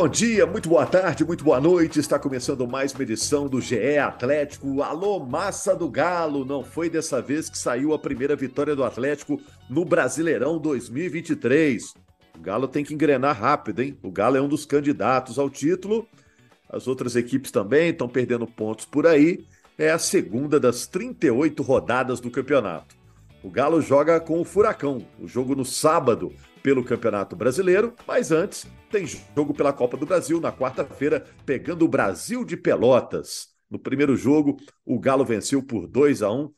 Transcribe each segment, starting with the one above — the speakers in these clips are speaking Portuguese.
Bom dia, muito boa tarde, muito boa noite. Está começando mais uma edição do GE Atlético. Alô, massa do Galo! Não foi dessa vez que saiu a primeira vitória do Atlético no Brasileirão 2023. O Galo tem que engrenar rápido, hein? O Galo é um dos candidatos ao título. As outras equipes também estão perdendo pontos por aí. É a segunda das 38 rodadas do campeonato. O Galo joga com o Furacão. O jogo no sábado pelo Campeonato Brasileiro, mas antes tem jogo pela Copa do Brasil na quarta-feira, pegando o Brasil de Pelotas. No primeiro jogo, o Galo venceu por 2 a 1.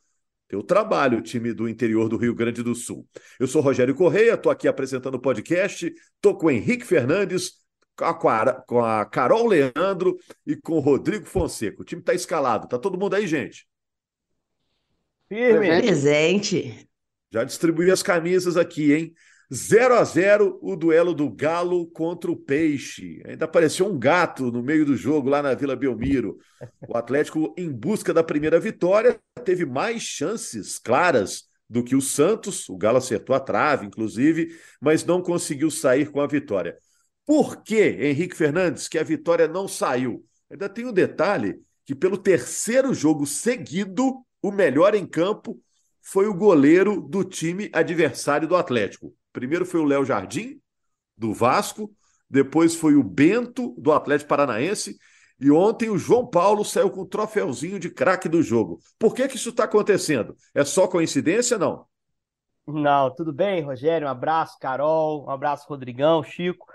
Teu trabalho, time do interior do Rio Grande do Sul. Eu sou Rogério Correia, estou aqui apresentando o podcast, estou com o Henrique Fernandes, com a, com a Carol Leandro e com o Rodrigo Fonseca. O time está escalado. Tá todo mundo aí, gente? Firme. Presente. Já distribuí as camisas aqui, hein? 0 a 0 o duelo do Galo contra o Peixe. Ainda apareceu um gato no meio do jogo lá na Vila Belmiro. O Atlético, em busca da primeira vitória, teve mais chances claras do que o Santos. O Galo acertou a trave, inclusive, mas não conseguiu sair com a vitória. Por que, Henrique Fernandes, que a vitória não saiu? Ainda tem um detalhe que, pelo terceiro jogo seguido, o melhor em campo foi o goleiro do time adversário do Atlético. Primeiro foi o Léo Jardim, do Vasco, depois foi o Bento, do Atlético Paranaense, e ontem o João Paulo saiu com o troféuzinho de craque do jogo. Por que, que isso está acontecendo? É só coincidência, não? Não, tudo bem, Rogério? Um abraço, Carol, um abraço, Rodrigão, Chico.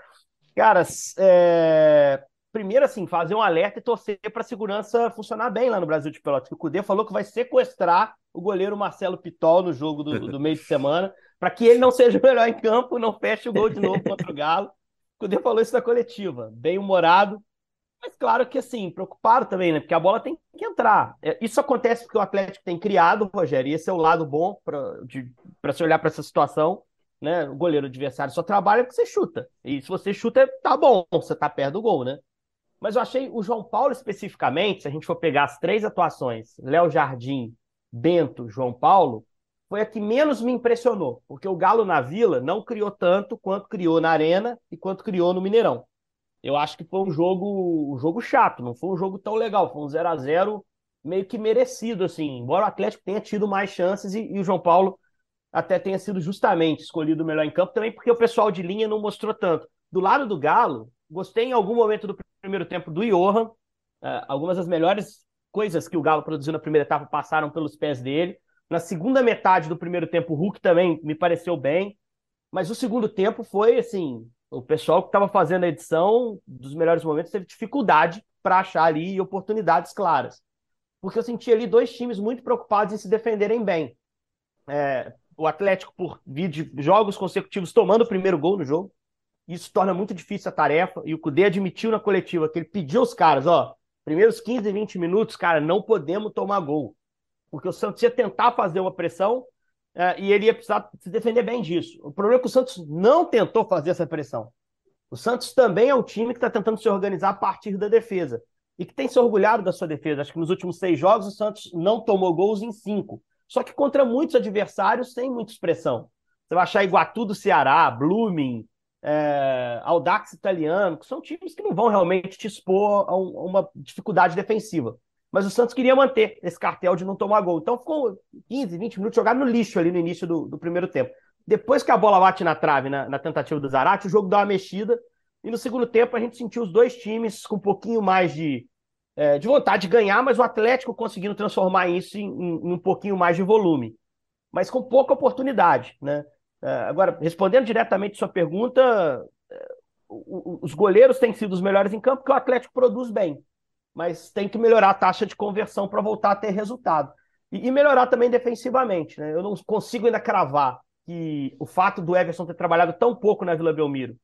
Cara, é... primeiro, assim, fazer um alerta e torcer para a segurança funcionar bem lá no Brasil de Pelotas. O Cudê falou que vai sequestrar o goleiro Marcelo Pitol no jogo do, do meio de semana para que ele não seja o melhor em campo, não feche o gol de novo contra o Galo. O Cudê falou isso na coletiva, bem humorado, mas claro que assim, preocupado também, né? Porque a bola tem que entrar. É, isso acontece porque o Atlético tem criado, Rogério, e esse é o lado bom para se olhar para essa situação. Né? O goleiro adversário só trabalha porque você chuta. E se você chuta, tá bom, você tá perto do gol, né? Mas eu achei o João Paulo especificamente, se a gente for pegar as três atuações, Léo Jardim, Bento, João Paulo, foi a que menos me impressionou, porque o Galo na Vila não criou tanto quanto criou na Arena e quanto criou no Mineirão. Eu acho que foi um jogo, um jogo chato, não foi um jogo tão legal, foi um 0 a 0 meio que merecido assim, embora o Atlético tenha tido mais chances e, e o João Paulo até tenha sido justamente escolhido o melhor em campo, também porque o pessoal de linha não mostrou tanto. Do lado do Galo, gostei em algum momento do primeiro tempo do Johan, uh, algumas das melhores coisas que o Galo produziu na primeira etapa passaram pelos pés dele. Na segunda metade do primeiro tempo, o Hulk também me pareceu bem. Mas o segundo tempo foi assim: o pessoal que estava fazendo a edição dos melhores momentos teve dificuldade para achar ali oportunidades claras. Porque eu senti ali dois times muito preocupados em se defenderem bem. É, o Atlético, por vir de jogos consecutivos, tomando o primeiro gol no jogo. Isso torna muito difícil a tarefa. E o Cudê admitiu na coletiva que ele pediu aos caras: ó, primeiros 15, 20 minutos, cara, não podemos tomar gol porque o Santos ia tentar fazer uma pressão é, e ele ia precisar se defender bem disso. O problema é que o Santos não tentou fazer essa pressão. O Santos também é um time que está tentando se organizar a partir da defesa e que tem se orgulhado da sua defesa. Acho que nos últimos seis jogos o Santos não tomou gols em cinco. Só que contra muitos adversários sem muita expressão. Você vai achar Iguatu do Ceará, Blooming, é, Audax italiano, que são times que não vão realmente te expor a, um, a uma dificuldade defensiva. Mas o Santos queria manter esse cartel de não tomar gol. Então ficou 15, 20 minutos jogado no lixo ali no início do, do primeiro tempo. Depois que a bola bate na trave, na, na, tentativa do Zarate, o jogo dá uma mexida. E no segundo tempo a gente sentiu os dois times com um pouquinho mais de, é, de vontade de ganhar, mas o Atlético conseguindo transformar isso em, em, em um pouquinho mais de volume. Mas com pouca oportunidade. Né? É, agora, respondendo diretamente sua pergunta, é, os goleiros têm sido os melhores em campo porque o Atlético produz bem mas tem que melhorar a taxa de conversão para voltar a ter resultado. E, melhorar também defensivamente. Né? Eu não consigo ainda cravar que o fato do Everson ter trabalhado tão pouco na Vila Belmiro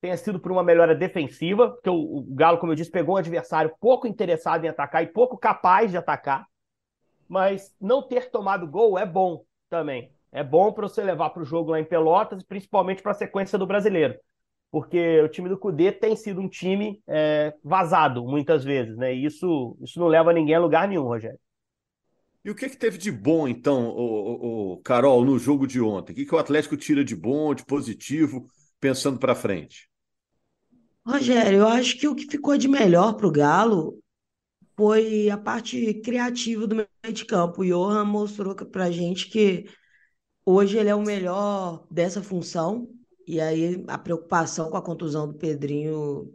tenha sido por uma melhora defensiva, porque o Galo, como eu disse, pegou um adversário pouco interessado em atacar e pouco capaz de atacar. Mas não ter tomado gol é bom também. É bom para você levar para o jogo lá em Pelotas, principalmente para a sequência do brasileiro porque o time do Cudê tem sido um time é, vazado muitas vezes, né? E isso, isso não leva ninguém a lugar nenhum, Rogério. E o que, que teve de bom, então, o, o, Carol, no jogo de ontem? O que, que o Atlético tira de bom, de positivo, pensando para frente? Rogério, eu acho que o que ficou de melhor para o Galo foi a parte criativa do meio de campo. O Johan mostrou para a gente que hoje ele é o melhor dessa função, e aí a preocupação com a contusão do Pedrinho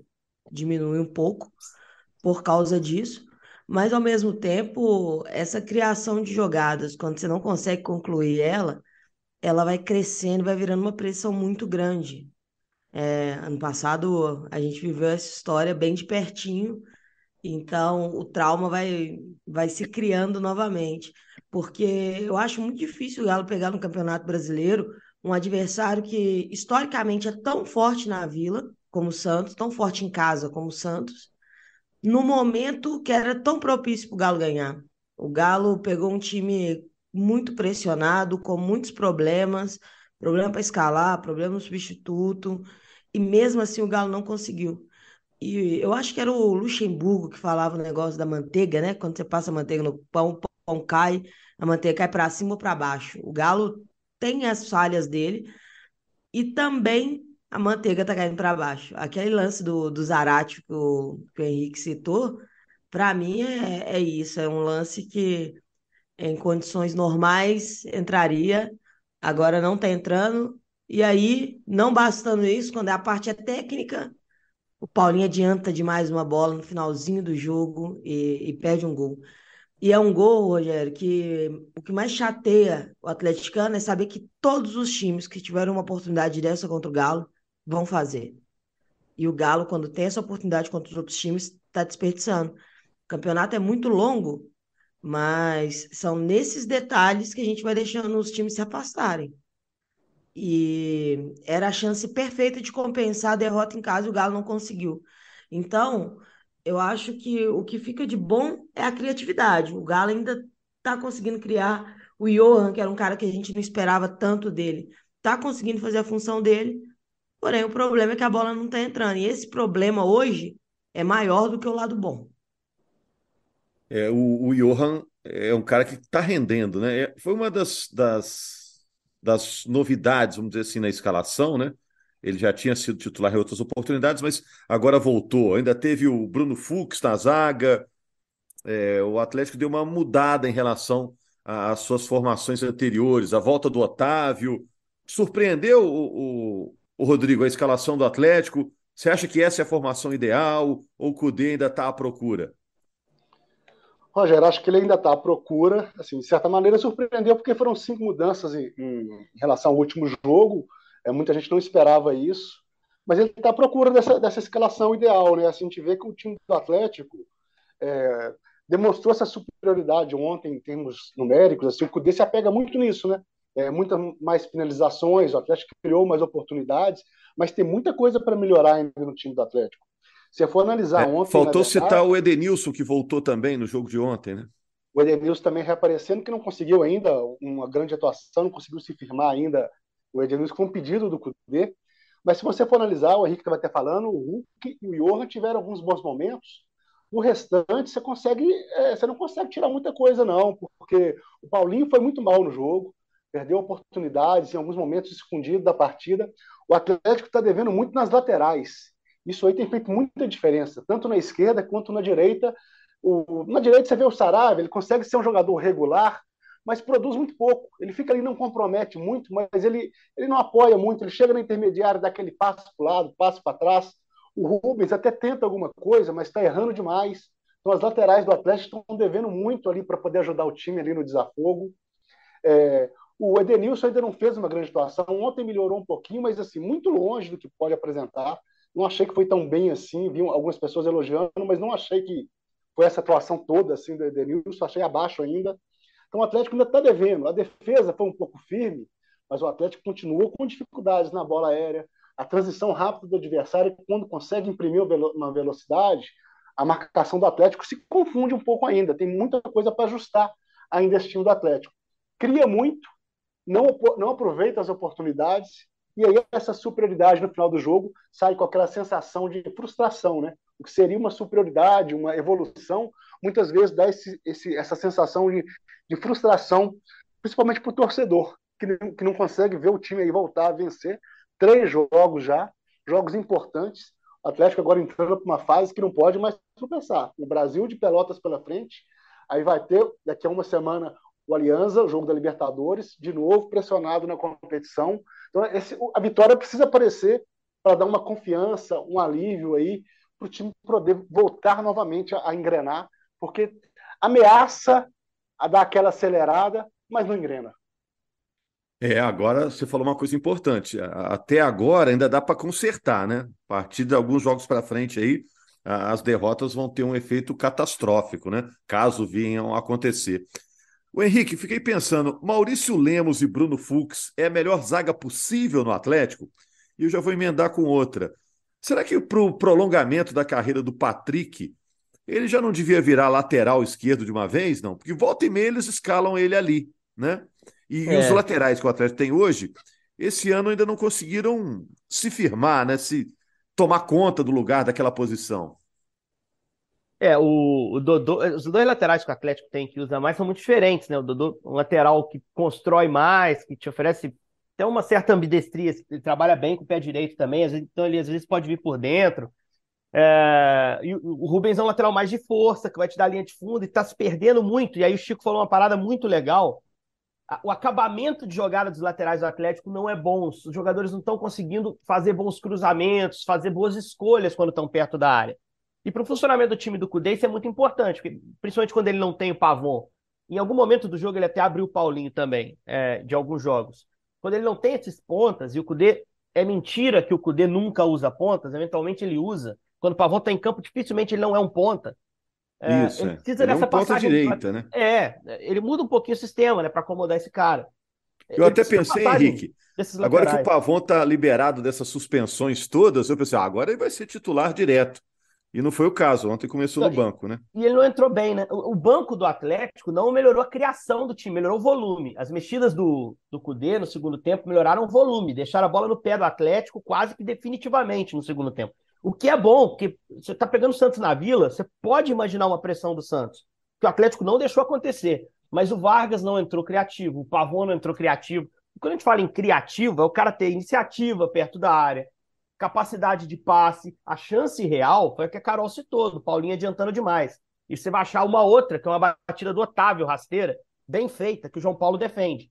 diminui um pouco por causa disso. Mas, ao mesmo tempo, essa criação de jogadas, quando você não consegue concluir ela, ela vai crescendo, vai virando uma pressão muito grande. É, ano passado a gente viveu essa história bem de pertinho, então o trauma vai, vai se criando novamente. Porque eu acho muito difícil o Galo pegar no Campeonato Brasileiro um adversário que historicamente é tão forte na Vila como o Santos, tão forte em casa como o Santos, no momento que era tão propício para o Galo ganhar. O Galo pegou um time muito pressionado, com muitos problemas, problema para escalar, problema no substituto, e mesmo assim o Galo não conseguiu. E eu acho que era o Luxemburgo que falava o negócio da manteiga, né? Quando você passa manteiga no pão, pão cai, a manteiga cai para cima ou para baixo. O Galo tem as falhas dele e também a manteiga tá caindo para baixo. Aquele lance do, do Zarate que o, que o Henrique citou, para mim é, é isso. É um lance que em condições normais entraria, agora não está entrando. E aí, não bastando isso, quando a parte é técnica, o Paulinho adianta demais uma bola no finalzinho do jogo e, e perde um gol. E é um gol, Rogério, que o que mais chateia o atleticano é saber que todos os times que tiveram uma oportunidade dessa contra o Galo vão fazer. E o Galo, quando tem essa oportunidade contra os outros times, está desperdiçando. O campeonato é muito longo, mas são nesses detalhes que a gente vai deixando os times se afastarem. E era a chance perfeita de compensar a derrota em casa e o Galo não conseguiu. Então, eu acho que o que fica de bom é a criatividade. O Galo ainda está conseguindo criar. O Johan, que era um cara que a gente não esperava tanto dele, está conseguindo fazer a função dele. Porém, o problema é que a bola não está entrando. E esse problema hoje é maior do que o lado bom. É, o, o Johan é um cara que está rendendo, né? É, foi uma das, das, das novidades, vamos dizer assim, na escalação, né? Ele já tinha sido titular em outras oportunidades, mas agora voltou. Ainda teve o Bruno Fux na zaga. É, o Atlético deu uma mudada em relação às suas formações anteriores. A volta do Otávio. Surpreendeu o, o, o Rodrigo, a escalação do Atlético? Você acha que essa é a formação ideal ou o Cudê ainda está à procura? Rogério, acho que ele ainda está à procura. Assim, de certa maneira, surpreendeu porque foram cinco mudanças em, em relação ao último jogo. É, muita gente não esperava isso. Mas ele está à procura dessa, dessa escalação ideal. Né? Assim, a gente vê que o time do Atlético é, demonstrou essa superioridade ontem em termos numéricos. Assim, o Cudê se apega muito nisso, né? é, muitas mais finalizações, o Atlético criou mais oportunidades, mas tem muita coisa para melhorar ainda no time do Atlético. Se for analisar é, ontem. Faltou verdade, citar o Edenilson, que voltou também no jogo de ontem, né? O Edenilson também reaparecendo, que não conseguiu ainda uma grande atuação, não conseguiu se firmar ainda. O Edenilson foi um pedido do Cudê. Mas se você for analisar, o Henrique estava até falando, o Hulk e o Johan tiveram alguns bons momentos. O restante você consegue, é, você não consegue tirar muita coisa, não, porque o Paulinho foi muito mal no jogo perdeu oportunidades em alguns momentos escondido da partida. O Atlético está devendo muito nas laterais. Isso aí tem feito muita diferença, tanto na esquerda quanto na direita. O, na direita você vê o Sarabia, ele consegue ser um jogador regular, mas produz muito pouco. Ele fica ali, não compromete muito, mas ele, ele não apoia muito. Ele chega na intermediária, dá aquele passo para o lado, passo para trás. O Rubens até tenta alguma coisa, mas está errando demais. Então as laterais do Atlético estão devendo muito ali para poder ajudar o time ali no desafogo. É, o Edenilson ainda não fez uma grande atuação. Ontem melhorou um pouquinho, mas assim, muito longe do que pode apresentar. Não achei que foi tão bem assim. Vi algumas pessoas elogiando, mas não achei que foi essa atuação toda assim do Edenilson. Achei abaixo ainda. Então o Atlético ainda está devendo. A defesa foi um pouco firme, mas o Atlético continuou com dificuldades na bola aérea. A transição rápida do adversário, quando consegue imprimir uma velocidade, a marcação do Atlético se confunde um pouco ainda. Tem muita coisa para ajustar ainda esse time do Atlético. Cria muito, não, não aproveita as oportunidades, e aí essa superioridade no final do jogo sai com aquela sensação de frustração, né? O que seria uma superioridade, uma evolução, muitas vezes dá esse, esse, essa sensação de, de frustração, principalmente para o torcedor, que não, que não consegue ver o time aí voltar a vencer. Três jogos já, jogos importantes. O Atlético agora entrando para uma fase que não pode mais tropeçar. O Brasil de Pelotas pela frente, aí vai ter daqui a uma semana o Alianza, o jogo da Libertadores, de novo pressionado na competição. Então esse, a vitória precisa aparecer para dar uma confiança, um alívio aí para o time poder voltar novamente a, a engrenar, porque ameaça a dar aquela acelerada, mas não engrena. É, agora você falou uma coisa importante. Até agora ainda dá para consertar, né? A partir de alguns jogos para frente aí, as derrotas vão ter um efeito catastrófico, né? Caso venham a acontecer. O Henrique, fiquei pensando, Maurício Lemos e Bruno Fux é a melhor zaga possível no Atlético? E eu já vou emendar com outra. Será que para o prolongamento da carreira do Patrick, ele já não devia virar lateral esquerdo de uma vez, não? Porque volta e meia eles escalam ele ali, né? E, é. os laterais que o Atlético tem hoje, esse ano ainda não conseguiram se firmar, né? Se tomar conta do lugar daquela posição. É, o, o Dodô, os dois laterais que o Atlético tem que usar mais são muito diferentes, né? O Dodô, um lateral que constrói mais, que te oferece até uma certa ambidestria, ele trabalha bem com o pé direito também, então ele às vezes pode vir por dentro. É, e o Rubens é um lateral mais de força, que vai te dar linha de fundo e está se perdendo muito. E aí o Chico falou uma parada muito legal. O acabamento de jogada dos laterais do Atlético não é bom. Os jogadores não estão conseguindo fazer bons cruzamentos, fazer boas escolhas quando estão perto da área. E para o funcionamento do time do Cudê isso é muito importante, porque, principalmente quando ele não tem o Pavon. Em algum momento do jogo ele até abriu o Paulinho também, é, de alguns jogos. Quando ele não tem esses pontas, e o Cudê. É mentira que o Cudê nunca usa pontas, eventualmente ele usa. Quando o Pavon está em campo, dificilmente ele não é um ponta. É, Isso, ele é. precisa ele dessa é um passagem. direita, né? É, ele muda um pouquinho o sistema, né, para acomodar esse cara. Eu ele até pensei, Henrique, agora que o Pavon está liberado dessas suspensões todas, eu pensei, ah, agora ele vai ser titular direto. E não foi o caso, ontem começou no banco, né? E ele não entrou bem, né? O, banco do Atlético não melhorou a criação do time, melhorou o volume. As mexidas do, do Cudê no segundo tempo melhoraram o volume, deixaram a bola no pé do Atlético quase que definitivamente no segundo tempo. O que é bom, porque você está pegando o Santos na vila, você pode imaginar uma pressão do Santos, que o Atlético não deixou acontecer. Mas o Vargas não entrou criativo, o Pavon não entrou criativo. Quando a gente fala em criativo, é o cara ter iniciativa perto da área, capacidade de passe, a chance real foi a que a Carol citou, do Paulinho adiantando demais. E você vai achar uma outra, que é uma batida do Otávio rasteira, bem feita, que o João Paulo defende.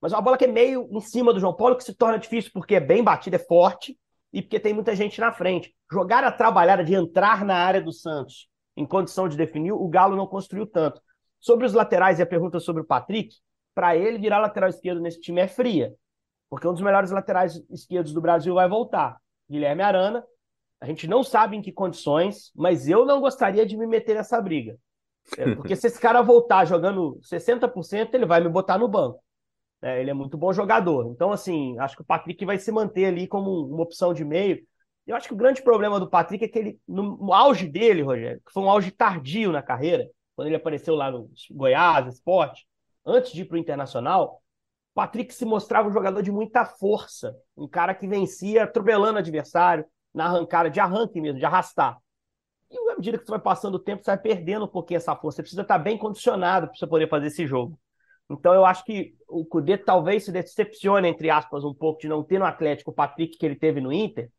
Mas uma bola que é meio em cima do João Paulo, que se torna difícil porque é bem batida, é forte, e porque tem muita gente na frente. Jogar a trabalhada de entrar na área do Santos em condição de definir, o Galo não construiu tanto. Sobre os laterais e a pergunta sobre o Patrick, para ele virar lateral esquerdo nesse time é fria, porque um dos melhores laterais esquerdos do Brasil vai voltar. Guilherme Arana. A gente não sabe em que condições, mas eu não gostaria de me meter nessa briga. É, porque se esse cara voltar jogando 60%, ele vai me botar no banco. É, ele é muito bom jogador. Então, assim, acho que o Patrick vai se manter ali como uma opção de meio. Eu acho que o grande problema do Patrick é que ele, no auge dele, Rogério, que foi um auge tardio na carreira, quando ele apareceu lá no Goiás, Esporte, antes de ir para o Internacional, Patrick se mostrava um jogador de muita força, um cara que vencia atropelando o adversário, na arrancada, de arranque mesmo, de arrastar. E à medida que você vai passando o tempo, você vai perdendo um pouquinho essa força. Você precisa estar bem condicionado para você poder fazer esse jogo. Então eu acho que o Cudê talvez se decepcione, entre aspas, um pouco de não ter no Atlético o Patrick que ele teve no Inter,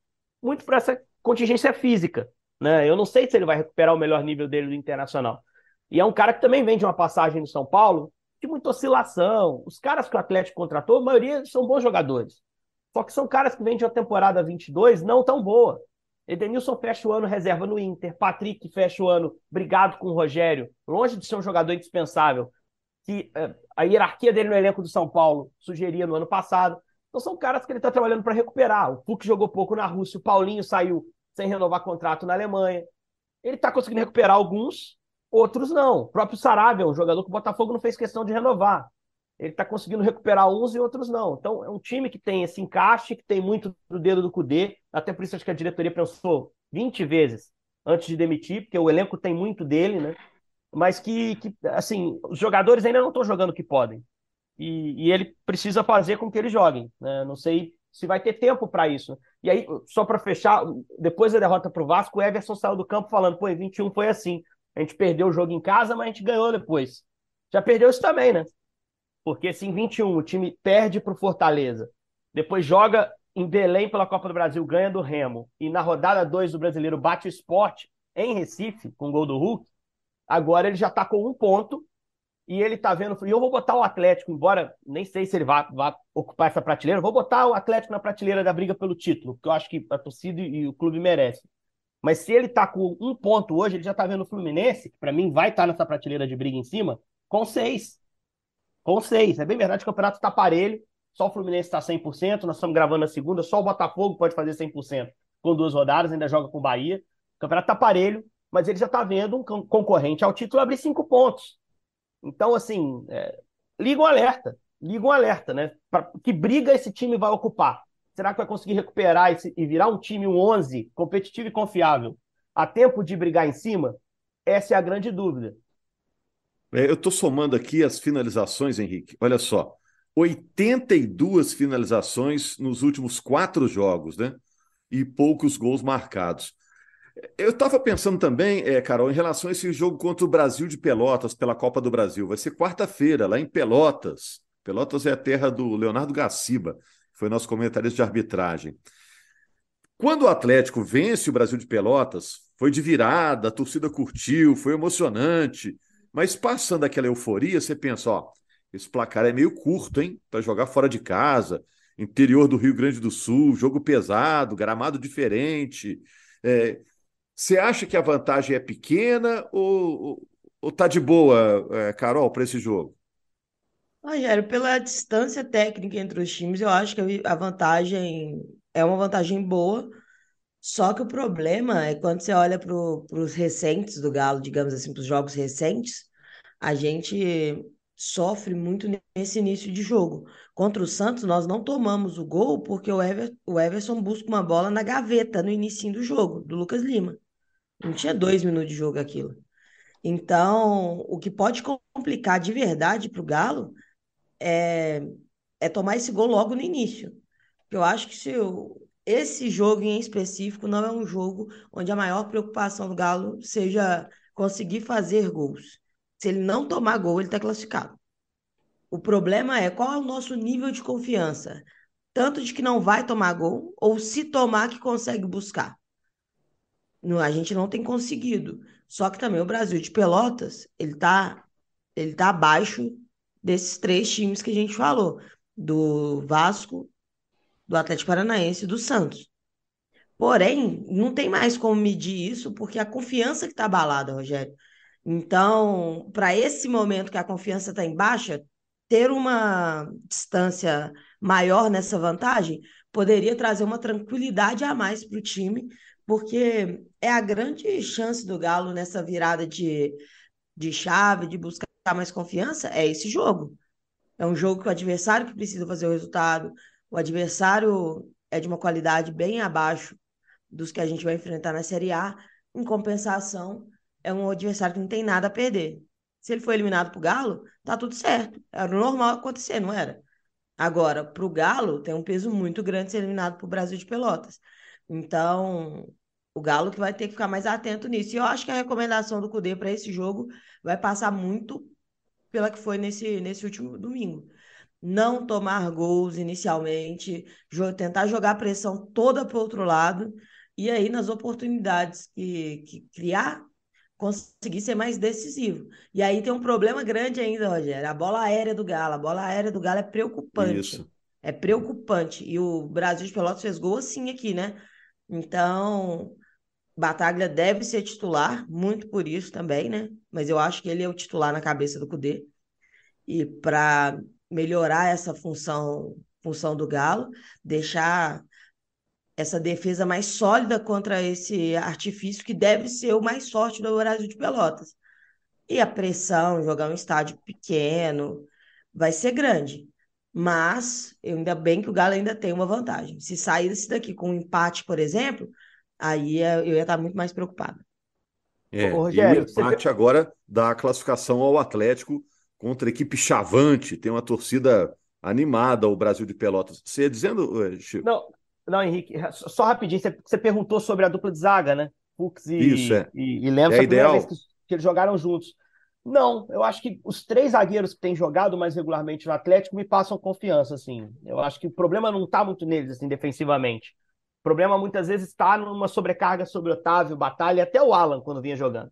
muito por essa contingência física. Né? Eu não sei se ele vai recuperar o melhor nível dele do Internacional. E é um cara que também vem de uma passagem no São Paulo, de muita oscilação. Os caras que o Atlético contratou, a maioria são bons jogadores. Só que são caras que vêm de uma temporada 22 não tão boa. Edenilson fecha o ano reserva no Inter. Patrick fecha o ano brigado com o Rogério, longe de ser um jogador indispensável, que é, a hierarquia dele no elenco do São Paulo sugeria no ano passado. Então são caras que ele está trabalhando para recuperar. O Fux jogou pouco na Rússia, o Paulinho saiu sem renovar contrato na Alemanha. Ele está conseguindo recuperar alguns, Outros não. O próprio Saravia, um jogador que o Botafogo não fez questão de renovar. Ele está conseguindo recuperar uns e outros não. Então, é um time que tem esse encaixe, que tem muito do dedo do Cudê. Até por isso acho que a diretoria pensou 20 vezes antes de demitir, porque o elenco tem muito dele, né? Mas que, que assim, os jogadores ainda não estão jogando o que podem. E, e, ele precisa fazer com que eles joguem. Né? Não sei se vai ter tempo para isso. E aí, só para fechar, depois da derrota para o Vasco, o Everson saiu do campo falando: pô, em 21 foi assim. A gente perdeu o jogo em casa, mas a gente ganhou depois. Já perdeu isso também, né? Porque se em 21 o time perde para o Fortaleza, depois joga em Belém pela Copa do Brasil ganha do Remo e na rodada 2 do Brasileiro bate o esporte em Recife, com o gol do Hulk, agora ele já está com um ponto e ele está vendo. E eu vou botar o Atlético, embora nem sei se ele vai, vai ocupar essa prateleira, vou botar o Atlético na prateleira da briga pelo título, porque eu acho que a torcida e o clube merecem. Mas se ele está com um ponto hoje, ele já está vendo o Fluminense, que para mim vai estar tá nessa prateleira de briga em cima, com seis. Com seis. É bem verdade que o campeonato está parelho, só o Fluminense está 100%, nós estamos gravando na segunda, só o Botafogo pode fazer 100% com duas rodadas, ainda joga com o Bahia. O campeonato está parelho, mas ele já está vendo um concorrente ao título abrir cinco pontos. Então, assim, é, liga um alerta, liga um alerta, né? Pra, que briga esse time vai ocupar? Será que vai conseguir recuperar esse, e virar um time, um 11, competitivo e confiável, a tempo de brigar em cima? Essa é a grande dúvida. É, eu estou somando aqui as finalizações, Henrique. Olha só. 82 finalizações nos últimos quatro jogos, né? E poucos gols marcados. Eu estava pensando também, é, Carol, em relação a esse jogo contra o Brasil de Pelotas pela Copa do Brasil. Vai ser quarta-feira, lá em Pelotas. Pelotas é a terra do Leonardo Gaciba, que foi nosso comentarista de arbitragem. Quando o Atlético vence o Brasil de Pelotas, foi de virada, a torcida curtiu, foi emocionante. Mas passando aquela euforia, você pensa, ó, esse placar é meio curto, hein? Para jogar fora de casa, interior do Rio Grande do Sul, jogo pesado, gramado diferente. É, você acha que a vantagem é pequena ou, ou tá de boa, é, Carol, para esse jogo? Rogério, pela distância técnica entre os times, eu acho que a vantagem é uma vantagem boa. Só que o problema é quando você olha para os recentes do Galo, digamos assim, para os jogos recentes, a gente sofre muito nesse início de jogo. Contra o Santos, nós não tomamos o gol porque o, Ever, o Everson busca uma bola na gaveta no início do jogo, do Lucas Lima. Não tinha dois minutos de jogo aquilo. Então, o que pode complicar de verdade para o Galo é, é tomar esse gol logo no início. Eu acho que se eu, esse jogo em específico não é um jogo onde a maior preocupação do Galo seja conseguir fazer gols. Se ele não tomar gol, ele está classificado. O problema é qual é o nosso nível de confiança, tanto de que não vai tomar gol, ou se tomar, que consegue buscar. a gente não tem conseguido. Só que também o Brasil de Pelotas, ele está ele tá abaixo desses três times que a gente falou, do Vasco, do Atlético Paranaense e do Santos. Porém, não tem mais como medir isso, porque a confiança que está abalada, Rogério. Então, para esse momento que a confiança está em baixa, ter uma distância maior nessa vantagem poderia trazer uma tranquilidade a mais para o time, porque é a grande chance do Galo nessa virada de, de chave, de buscar mais confiança, é esse jogo. É um jogo que o adversário que precisa fazer o resultado, o adversário é de uma qualidade bem abaixo dos que a gente vai enfrentar na Série A. Em compensação, é um adversário que não tem nada a perder. Se ele for eliminado pro Galo, tá tudo certo. Era normal acontecer, não era? Agora, pro Galo, tem um peso muito grande ser eliminado pro Brasil de Pelotas. Então, o Galo que vai ter que ficar mais atento nisso. E eu acho que a recomendação do Cudê para esse jogo vai passar muito pela que foi nesse, nesse último domingo. Não tomar gols inicialmente, tentar jogar pressão toda para o outro lado, e aí nas oportunidades que, que criar, conseguir ser mais decisivo. E aí tem um problema grande ainda, Rogério. A bola aérea do Galo. A bola aérea do Galo é preocupante. Isso. É preocupante. E o Brasil de Pelotas fez gol assim aqui, né? Então, Bataglia deve ser titular, muito por isso também, né? Mas eu acho que ele é o titular na cabeça do Cudê. E para melhorar essa função, função do Galo, deixar essa defesa mais sólida contra esse artifício que deve ser o mais forte do Brasil de Pelotas. E a pressão, jogar um estádio pequeno, vai ser grande. Mas, ainda bem que o Galo ainda tem uma vantagem. Se sair desse daqui com um empate, por exemplo, aí é, eu ia estar muito mais preocupado. É, Ô, Rogério, e o empate você... agora da classificação ao Atlético contra a equipe chavante, tem uma torcida animada o Brasil de Pelotas. Você ia dizendo, Chico? Não, não, Henrique, só rapidinho, você, você perguntou sobre a dupla de zaga, né? Fux e, Isso, é. e, e Lemos, é a primeira ideal. vez que, que, eles jogaram juntos. Não, eu acho que os três zagueiros que têm jogado mais regularmente no Atlético me passam confiança, assim. Eu acho que o problema não está muito neles, assim, defensivamente. O problema muitas vezes está numa sobrecarga sobre Otávio, Batalha e até o Alan quando vinha jogando.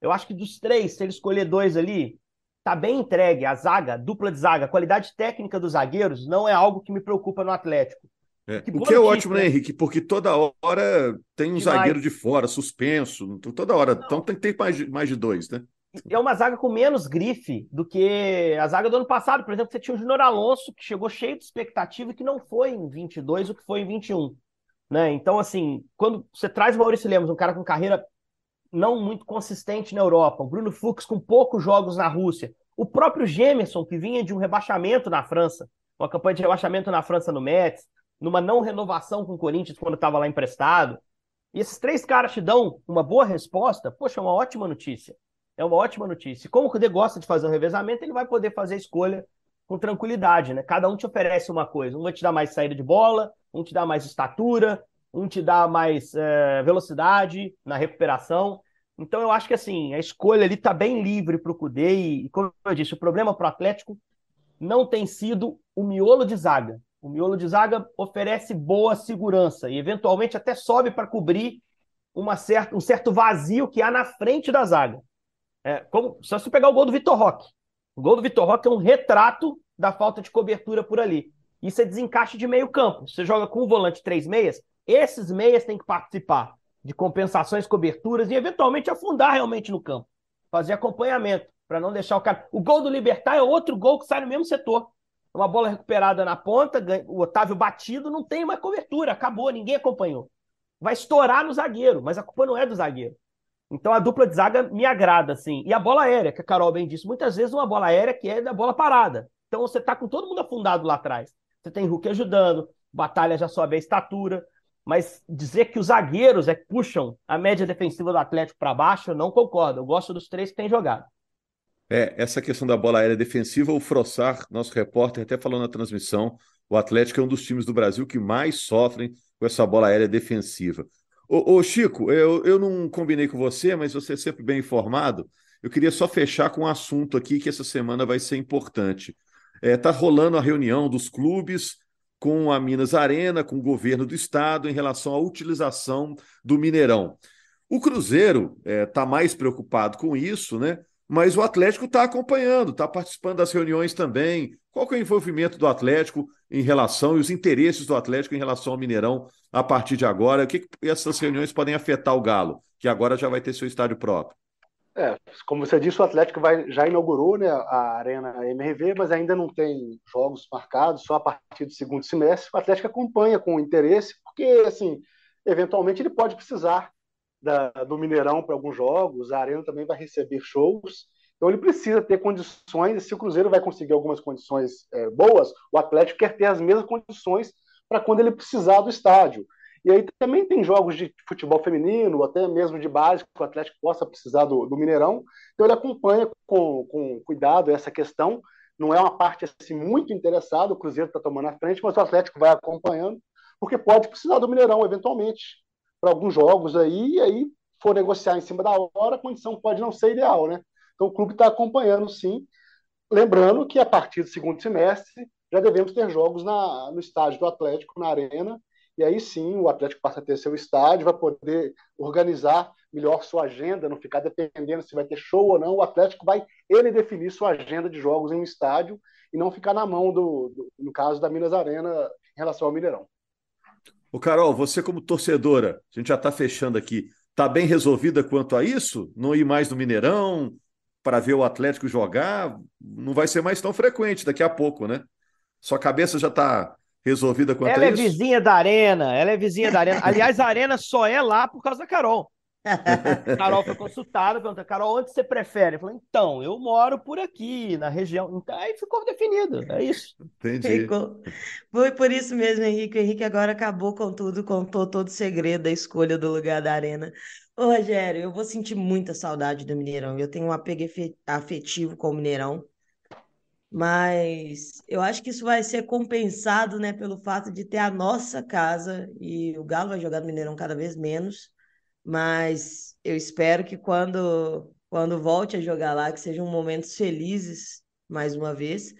Eu acho que dos três, se ele escolher dois ali, tá bem entregue. A zaga, dupla de zaga, a qualidade técnica dos zagueiros não é algo que me preocupa no Atlético. É, o que é notícia, ótimo, né, Henrique? Porque toda hora tem um Demais. zagueiro de fora, suspenso, toda hora. Não. Então tem que ter mais, mais de dois, né? É uma zaga com menos grife do que a zaga do ano passado. Por exemplo, você tinha o Júnior Alonso, que chegou cheio de expectativa e que não foi em 22 o que foi em 21. Né? Então, assim, quando você traz o Maurício Lemos, um cara com carreira não muito consistente na Europa, o Bruno Fux com poucos jogos na Rússia, o próprio Gemerson, que vinha de um rebaixamento na França, uma campanha de rebaixamento na França no Metz, numa não renovação com o Corinthians quando estava lá emprestado. E esses três caras te dão uma boa resposta, poxa, é uma ótima notícia. É uma ótima notícia. Como o Cudê gosta de fazer um revezamento, ele vai poder fazer a escolha com tranquilidade, né? Cada um te oferece uma coisa. Um vai te dar mais saída de bola, um te dá mais estatura, um te dá mais é, velocidade na recuperação. Então eu acho que assim, a escolha ali está bem livre para o Cudê e, como eu disse, o problema para o Atlético não tem sido o miolo de zaga. O miolo de zaga oferece boa segurança e eventualmente até sobe para cobrir uma certa, um certo vazio que há na frente da zaga. É, como, só se pegar o gol do Vitor Roque. O gol do Vitor Roque é um retrato da falta de cobertura por ali. Isso é desencaixe de meio campo. Você joga com o volante três meias, esses meias têm que participar de compensações, coberturas e eventualmente afundar realmente no campo. Fazer acompanhamento, para não deixar o cara. O gol do Libertar é outro gol que sai no mesmo setor. Uma bola recuperada na ponta, o Otávio batido, não tem mais cobertura, acabou, ninguém acompanhou. Vai estourar no zagueiro, mas a culpa não é do zagueiro. Então a dupla de zaga me agrada, assim. E a bola aérea, que a Carol bem disse, muitas vezes uma bola aérea que é da bola parada. Então você tá com todo mundo afundado lá atrás. Você tem Hulk ajudando, Batalha já sobe a estatura. Mas dizer que os zagueiros é que puxam a média defensiva do Atlético para baixo, eu não concordo. Eu gosto dos três que têm jogado. É, essa questão da bola aérea defensiva, o Frossar, nosso repórter, até falou na transmissão, o Atlético é um dos times do Brasil que mais sofrem com essa bola aérea defensiva. Ô, ô Chico, eu, eu não combinei com você, mas você é sempre bem informado. Eu queria só fechar com um assunto aqui que essa semana vai ser importante. Está é, tá rolando a reunião dos clubes com a Minas Arena, com o governo do estado, em relação à utilização do Mineirão. O Cruzeiro está é, tá mais preocupado com isso, né? Mas o Atlético está acompanhando, está participando das reuniões também. Qual que é o envolvimento do Atlético em relação e os interesses do Atlético em relação ao Mineirão a partir de agora? O que, que essas reuniões podem afetar o Galo, que agora já vai ter seu estádio próprio? É, como você disse, o Atlético vai, já inaugurou né, a Arena MRV, mas ainda não tem jogos marcados, só a partir do segundo semestre. O Atlético acompanha com interesse, porque, assim, eventualmente ele pode precisar da, do Mineirão para alguns jogos, a Arena também vai receber shows, então ele precisa ter condições, se o Cruzeiro vai conseguir algumas condições é, boas, o Atlético quer ter as mesmas condições para quando ele precisar do estádio. E aí também tem jogos de futebol feminino, até mesmo de base, que o Atlético possa precisar do, do Mineirão. Então ele acompanha com, com cuidado essa questão. Não é uma parte assim, muito interessada, o Cruzeiro está tomando a frente, mas o Atlético vai acompanhando, porque pode precisar do Mineirão, eventualmente, para alguns jogos aí, e aí for negociar em cima da hora, a condição pode não ser ideal, né? Então o clube está acompanhando, sim. Lembrando que a partir do segundo semestre já devemos ter jogos na, no estádio do Atlético, na Arena, e aí sim o Atlético passa a ter seu estádio, vai poder organizar melhor sua agenda, não ficar dependendo se vai ter show ou não. O Atlético vai ele definir sua agenda de jogos em um estádio e não ficar na mão do, do no caso da Minas Arena em relação ao Mineirão. O Carol, você como torcedora, a gente já está fechando aqui, está bem resolvida quanto a isso? Não ir mais no Mineirão para ver o Atlético jogar? Não vai ser mais tão frequente daqui a pouco, né? Sua cabeça já está resolvida quanto ela a isso? Ela é vizinha da Arena, ela é vizinha da Arena. Aliás, a Arena só é lá por causa da Carol. A Carol foi consultada, perguntou, Carol, onde você prefere? Eu falei, então, eu moro por aqui, na região. Então, aí ficou definido, é isso. Entendi. Ficou. Foi por isso mesmo, Henrique. O Henrique agora acabou com tudo, contou todo o segredo da escolha do lugar da Arena. Ô, Rogério, eu vou sentir muita saudade do Mineirão. Eu tenho um apego afetivo com o Mineirão. Mas eu acho que isso vai ser compensado, né, pelo fato de ter a nossa casa e o Galo vai jogar no Mineirão cada vez menos. Mas eu espero que quando quando volte a jogar lá, que sejam momentos felizes mais uma vez.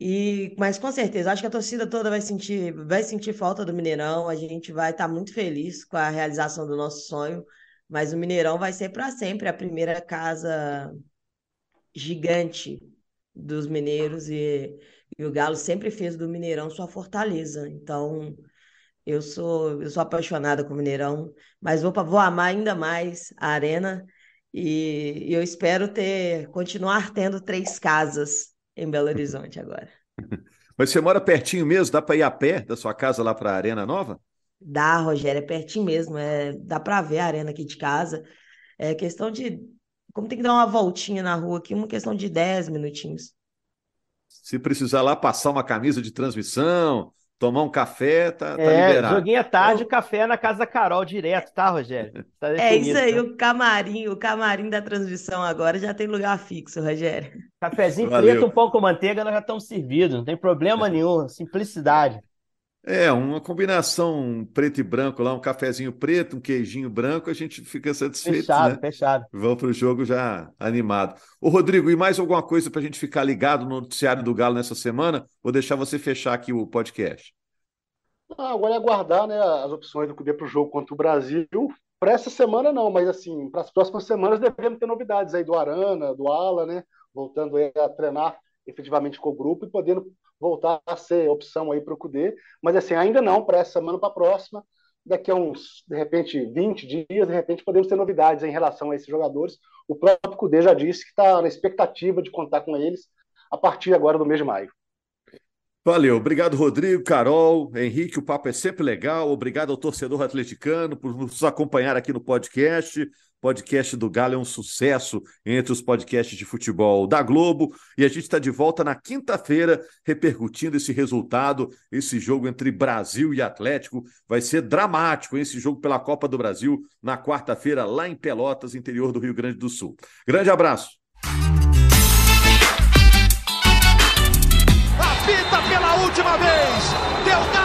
E, mas com certeza, acho que a torcida toda vai sentir, vai sentir falta do Mineirão. A gente vai estar tá muito feliz com a realização do nosso sonho, mas o Mineirão vai ser para sempre a primeira casa gigante dos mineiros e, e, o Galo sempre fez do Mineirão sua fortaleza. Então, eu sou eu sou apaixonada com o Mineirão, mas vou vou amar ainda mais a Arena e, e eu espero ter continuar tendo três casas em Belo Horizonte agora. Mas você mora pertinho mesmo? Dá para ir a pé da sua casa lá para a Arena Nova? Dá, Rogério, é pertinho mesmo. É, dá para ver a arena aqui de casa. É questão de. Como tem que dar uma voltinha na rua aqui, uma questão de 10 minutinhos. Se precisar lá passar uma camisa de transmissão, tomar um café, tá, tá é, liberado. Joguinho à tarde, café na casa da Carol direto, tá, Rogério? Tá é isso aí, tá? o camarim, o camarim da transmissão agora já tem lugar fixo, Rogério. Cafezinho Valeu. preto, um pão com manteiga, nós já estamos servidos, não tem problema nenhum, simplicidade. É, uma combinação preto e branco lá, um cafezinho preto, um queijinho branco, a gente fica satisfeito. Fechado, né? fechado. Vamos para o jogo já animado. Ô, Rodrigo, e mais alguma coisa para a gente ficar ligado no noticiário do Galo nessa semana? Vou deixar você fechar aqui o podcast. Ah, agora é aguardar né, as opções do CUDE para o jogo contra o Brasil. Para essa semana, não, mas assim, para as próximas semanas devemos ter novidades aí do Arana, do Ala, né? Voltando a treinar efetivamente com o grupo e podendo voltar a ser opção aí para o CUDE, mas assim, ainda não para essa semana, para a próxima, daqui a uns, de repente, 20 dias, de repente podemos ter novidades em relação a esses jogadores. O próprio CUDE já disse que está na expectativa de contar com eles a partir agora do mês de maio. Valeu, obrigado Rodrigo, Carol, Henrique, o papo é sempre legal. Obrigado ao torcedor atleticano por nos acompanhar aqui no podcast podcast do Galo é um sucesso entre os podcasts de futebol da Globo. E a gente está de volta na quinta-feira, repercutindo esse resultado. Esse jogo entre Brasil e Atlético vai ser dramático, esse jogo pela Copa do Brasil, na quarta-feira, lá em Pelotas, interior do Rio Grande do Sul. Grande abraço. Pela última vez. Deu